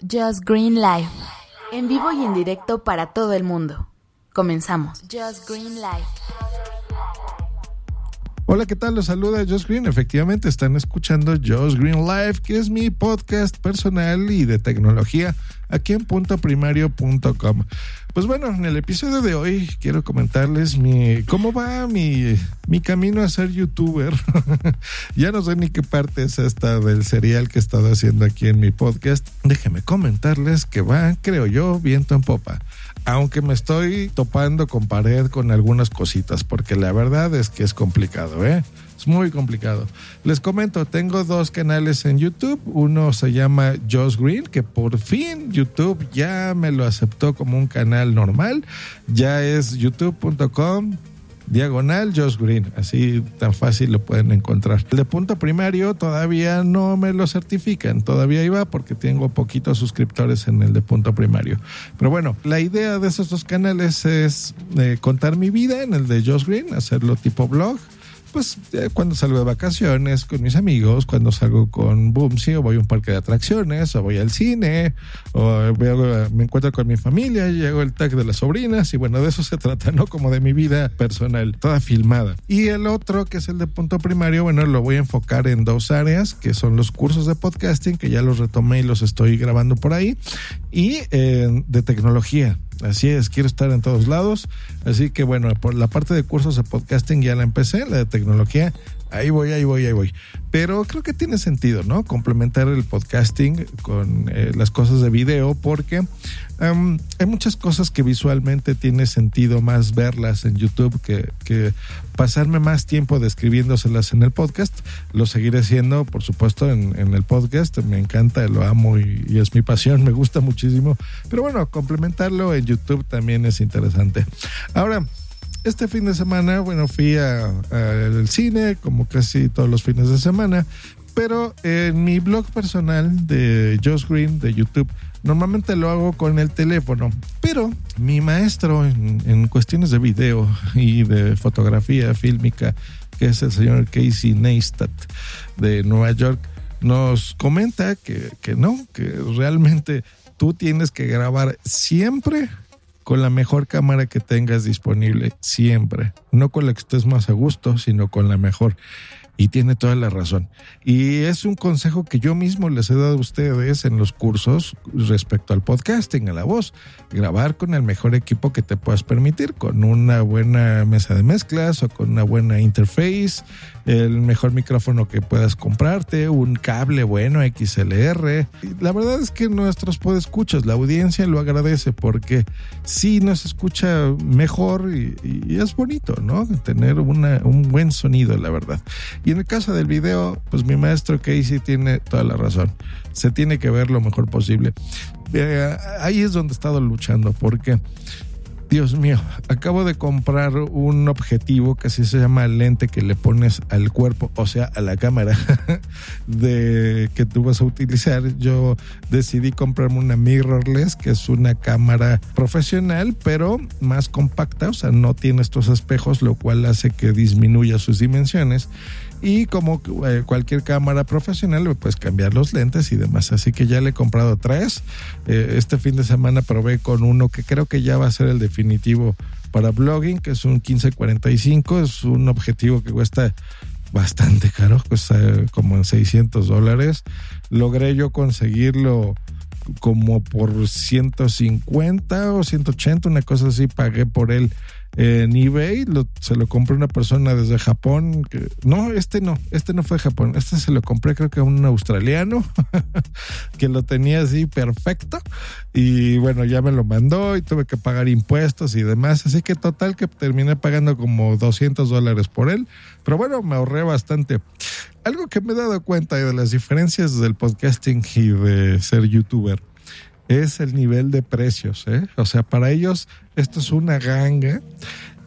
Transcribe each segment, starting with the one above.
Just Green Live. En vivo y en directo para todo el mundo. Comenzamos. Just Green Live. Hola, ¿qué tal? Los saluda Josh Green. Efectivamente, están escuchando Josh Green Live, que es mi podcast personal y de tecnología aquí en puntoprimario.com. Pues bueno, en el episodio de hoy quiero comentarles mi cómo va mi, mi camino a ser youtuber. ya no sé ni qué parte es esta del serial que he estado haciendo aquí en mi podcast. Déjenme comentarles que va, creo yo, viento en popa aunque me estoy topando con pared con algunas cositas, porque la verdad es que es complicado, ¿eh? Es muy complicado. Les comento, tengo dos canales en YouTube. Uno se llama Josh Green, que por fin YouTube ya me lo aceptó como un canal normal. Ya es youtube.com diagonal Josh Green. Así tan fácil lo pueden encontrar. El de punto primario todavía no me lo certifican. Todavía iba porque tengo poquitos suscriptores en el de punto primario. Pero bueno, la idea de esos dos canales es eh, contar mi vida en el de Josh Green, hacerlo tipo blog pues eh, cuando salgo de vacaciones con mis amigos, cuando salgo con Boomsy o voy a un parque de atracciones o voy al cine o me encuentro con mi familia, llego el tag de las sobrinas y bueno, de eso se trata, ¿no? Como de mi vida personal, toda filmada. Y el otro, que es el de punto primario, bueno, lo voy a enfocar en dos áreas, que son los cursos de podcasting, que ya los retomé y los estoy grabando por ahí, y de tecnología Así es, quiero estar en todos lados. Así que bueno, por la parte de cursos de podcasting ya la empecé, la de tecnología, ahí voy, ahí voy, ahí voy. Pero creo que tiene sentido, ¿no? Complementar el podcasting con eh, las cosas de video porque hay muchas cosas que visualmente tiene sentido más verlas en YouTube que, que pasarme más tiempo describiéndoselas en el podcast. Lo seguiré haciendo, por supuesto, en, en el podcast. Me encanta, lo amo y, y, es mi pasión, me gusta muchísimo. Pero bueno, complementarlo en YouTube también es interesante. Ahora, este fin de semana, bueno, fui al cine, como casi todos los fines de semana, pero en mi blog personal de Josh Green de YouTube, normalmente lo hago con el teléfono, pero mi maestro en, en cuestiones de video y de fotografía fílmica, que es el señor Casey Neistat de Nueva York, nos comenta que, que no, que realmente tú tienes que grabar siempre con la mejor cámara que tengas disponible, siempre. No con la que estés más a gusto, sino con la mejor. Y tiene toda la razón. Y es un consejo que yo mismo les he dado a ustedes en los cursos respecto al podcasting, a la voz. Grabar con el mejor equipo que te puedas permitir, con una buena mesa de mezclas o con una buena interface, el mejor micrófono que puedas comprarte, un cable bueno XLR. La verdad es que nuestros podescuchas, la audiencia lo agradece porque sí nos escucha mejor y, y es bonito, ¿no? Tener una, un buen sonido, la verdad. Y en el caso del video, pues mi maestro Casey tiene toda la razón. Se tiene que ver lo mejor posible. Eh, ahí es donde he estado luchando porque Dios mío, acabo de comprar un objetivo que así se llama lente que le pones al cuerpo, o sea, a la cámara de que tú vas a utilizar. Yo decidí comprarme una mirrorless, que es una cámara profesional, pero más compacta, o sea, no tiene estos espejos, lo cual hace que disminuya sus dimensiones y como eh, cualquier cámara profesional le puedes cambiar los lentes y demás. Así que ya le he comprado tres. Eh, este fin de semana probé con uno que creo que ya va a ser el definitivo para blogging que es un 1545 es un objetivo que cuesta bastante caro cuesta como en 600 dólares. Logré yo conseguirlo como por 150 o 180 una cosa así pagué por él en eBay, lo, se lo compré una persona desde Japón. No, este no, este no fue de Japón, este se lo compré creo que a un australiano que lo tenía así perfecto y bueno, ya me lo mandó y tuve que pagar impuestos y demás, así que total que terminé pagando como 200 dólares por él, pero bueno, me ahorré bastante. Algo que me he dado cuenta de las diferencias del podcasting y de ser youtuber es el nivel de precios. ¿eh? O sea, para ellos esto es una ganga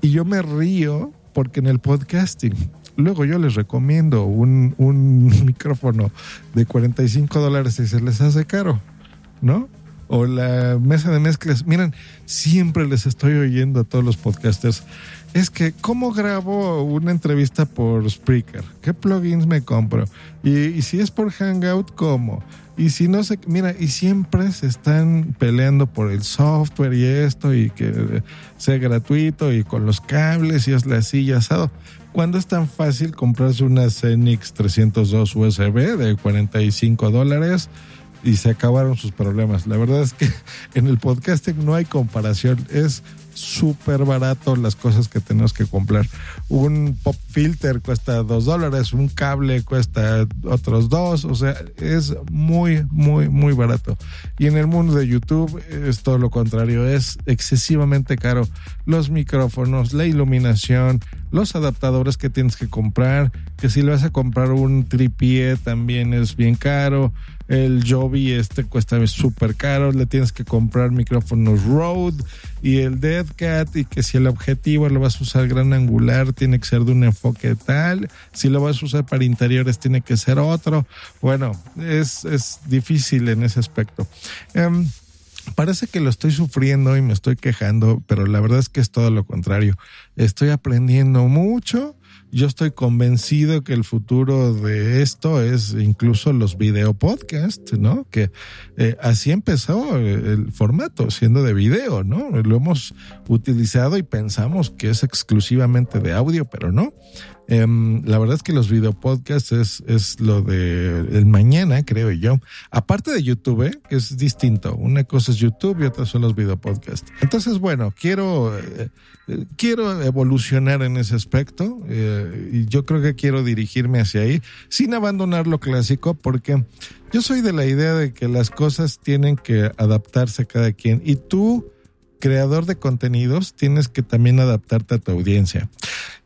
y yo me río porque en el podcasting, luego yo les recomiendo un, un micrófono de 45 dólares y se les hace caro, ¿no? O la mesa de mezclas. Miren, siempre les estoy oyendo a todos los podcasters. Es que, ¿cómo grabo una entrevista por Spreaker? ¿Qué plugins me compro? Y, si es por Hangout, ¿cómo? Y si no se, mira, y siempre se están peleando por el software y esto y que sea gratuito y con los cables y es la silla asado. Cuando es tan fácil comprarse una Zenix 302 USB de 45 dólares y se acabaron sus problemas. La verdad es que en el podcasting no hay comparación. Es súper barato las cosas que tenemos que comprar. Un pop filter cuesta dos dólares, un cable cuesta otros dos, o sea, es muy, muy, muy barato. Y en el mundo de YouTube es todo lo contrario, es excesivamente caro. Los micrófonos, la iluminación, los adaptadores que tienes que comprar, que si le vas a comprar un tripié también es bien caro. El Joby este cuesta súper caro, le tienes que comprar micrófonos Rode y el Dead Y que si el objetivo lo vas a usar gran angular tiene que ser de un enfoque tal, si lo vas a usar para interiores tiene que ser otro. Bueno, es, es difícil en ese aspecto. Em, parece que lo estoy sufriendo y me estoy quejando, pero la verdad es que es todo lo contrario. Estoy aprendiendo mucho yo estoy convencido que el futuro de esto es incluso los video podcasts, ¿no? Que eh, así empezó el formato, siendo de video, ¿no? Lo hemos utilizado y pensamos que es exclusivamente de audio, pero no. Em, la verdad es que los video podcasts es, es lo de el mañana, creo yo. Aparte de YouTube, ¿eh? es distinto. Una cosa es YouTube y otra son los video podcasts. Entonces, bueno, quiero, eh, quiero evolucionar en ese aspecto eh, y yo creo que quiero dirigirme hacia ahí sin abandonar lo clásico porque yo soy de la idea de que las cosas tienen que adaptarse a cada quien y tú creador de contenidos, tienes que también adaptarte a tu audiencia.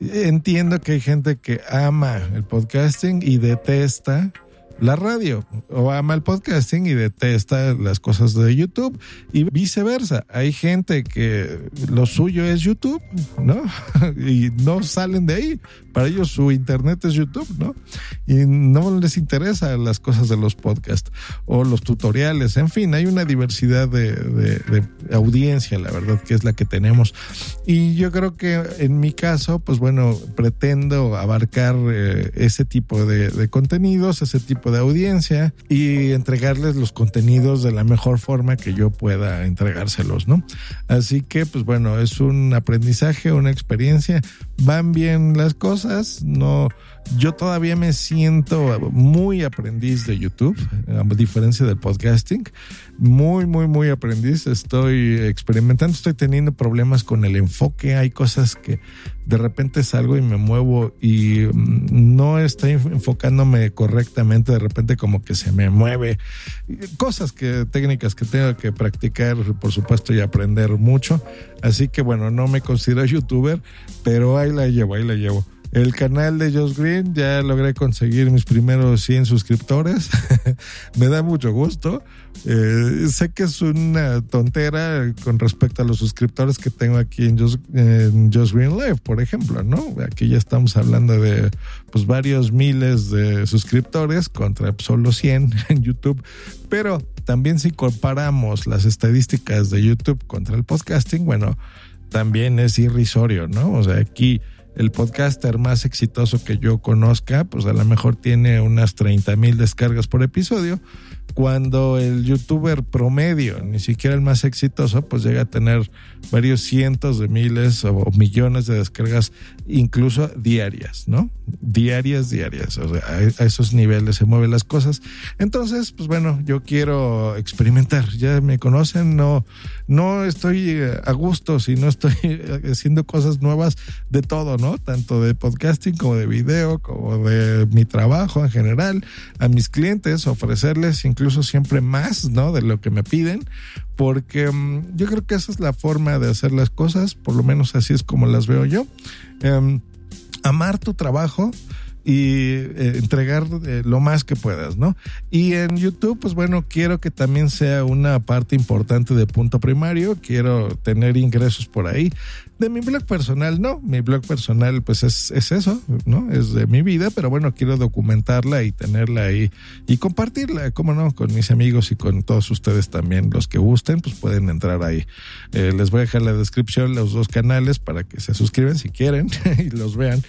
Entiendo que hay gente que ama el podcasting y detesta la radio o ama el podcasting y detesta las cosas de YouTube y viceversa. Hay gente que lo suyo es YouTube, ¿no? y no salen de ahí. Para ellos su internet es YouTube, ¿no? Y no les interesa las cosas de los podcasts o los tutoriales. En fin, hay una diversidad de, audiencia, la verdad, que es la que tenemos. Y yo creo que en mi caso, pues bueno, pretendo abarcar eh, ese tipo de contenidos, ese tipo de audiencia y entregarles los contenidos de la mejor forma que yo pueda entregárselos, ¿no? Así que, pues bueno, es un aprendizaje, una experiencia. Van bien las cosas, no yo todavía me siento muy aprendiz de YouTube, a diferencia del podcasting. Muy, muy, muy aprendiz. Estoy experimentando, estoy teniendo problemas con el enfoque. Hay cosas que de repente salgo y me muevo y mm, no estoy enfocándome correctamente. De repente como que se me mueve. Cosas que, técnicas que tengo que practicar, por supuesto, y aprender mucho. Así que bueno, no me considero youtuber, pero ahí la llevo, ahí la llevo. El canal de Josh Green, ya logré conseguir mis primeros 100 suscriptores. Me da mucho gusto. Eh, sé que es una tontera con respecto a los suscriptores que tengo aquí en Josh, Green Live, por ejemplo, ¿no? Aquí ya estamos hablando de pues varios miles de suscriptores contra solo 100 en YouTube. Pero también si comparamos las estadísticas de YouTube contra el podcasting, bueno, también es irrisorio, ¿no? O sea, aquí el podcaster más exitoso que yo conozca, pues a lo mejor tiene unas 30 mil descargas por episodio, cuando el youtuber promedio, ni siquiera el más exitoso, pues llega a tener varios cientos de miles o millones de descargas, incluso diarias, ¿no? Diarias, diarias. O sea, a esos niveles se mueven las cosas. Entonces, pues bueno, yo quiero experimentar. Ya me conocen, no, no estoy eh, a gusto si no estoy haciendo cosas nuevas de todo, ¿no? Tanto de podcasting como de video, como de mi trabajo en general, a mis clientes, ofrecerles incluso siempre más, ¿no? De lo que me piden, porque mm, yo creo que esa es la forma de hacer las cosas, por lo menos así es como las veo yo. Em, amar tu trabajo, y eh, entregar eh, lo más que puedas, ¿no? Y en YouTube, pues bueno, quiero que también sea una parte importante de punto primario, quiero tener ingresos por ahí. De mi blog personal, no, mi blog personal pues es, es eso, ¿no? Es de mi vida, pero bueno, quiero documentarla y tenerla ahí y compartirla, ¿cómo no? Con mis amigos y con todos ustedes también, los que gusten, pues pueden entrar ahí. Eh, les voy a dejar la descripción los dos canales para que se suscriban si quieren y los vean,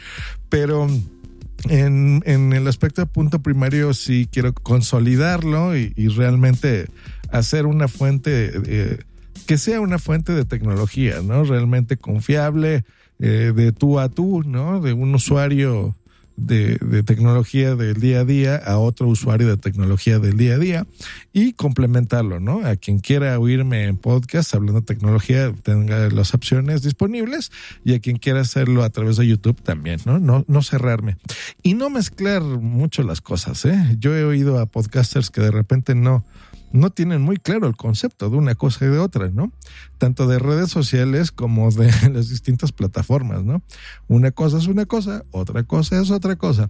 pero en, en, el aspecto de punto primario sí quiero consolidarlo y, y realmente hacer una fuente eh, que sea una fuente de tecnología, ¿no? Realmente confiable, eh, de tú a tú, ¿no? De un usuario de, de, tecnología del día a día a otro usuario de tecnología del día a día y complementarlo, ¿no? A quien quiera oírme en podcast hablando de tecnología, tenga las opciones disponibles y a quien quiera hacerlo a través de YouTube también, ¿no? No, no cerrarme. Y no mezclar mucho las cosas, ¿eh? Yo he oído a podcasters que de repente no, no tienen muy claro el concepto de una cosa y de otra, ¿no? Tanto de redes sociales como de las distintas plataformas, ¿no? Una cosa es una cosa, otra cosa es otra cosa.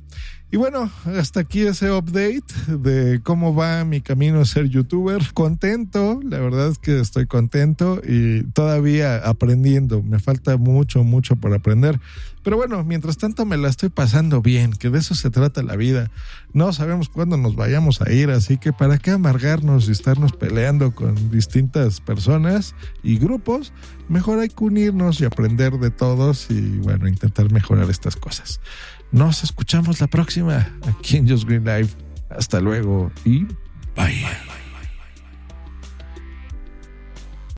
Y bueno, hasta aquí ese update de cómo va mi camino a ser youtuber. Contento, la verdad es que estoy contento y todavía aprendiendo. Me falta mucho, mucho por aprender. Pero bueno, mientras tanto me la estoy pasando bien, que de eso se trata la vida. No sabemos cuándo nos vayamos a ir, así que para qué amargarnos y estarnos peleando con distintas personas y grupos, mejor hay que unirnos y aprender de todos y bueno, intentar mejorar estas cosas. Nos escuchamos la próxima aquí en Just Green Live. Hasta luego y bye.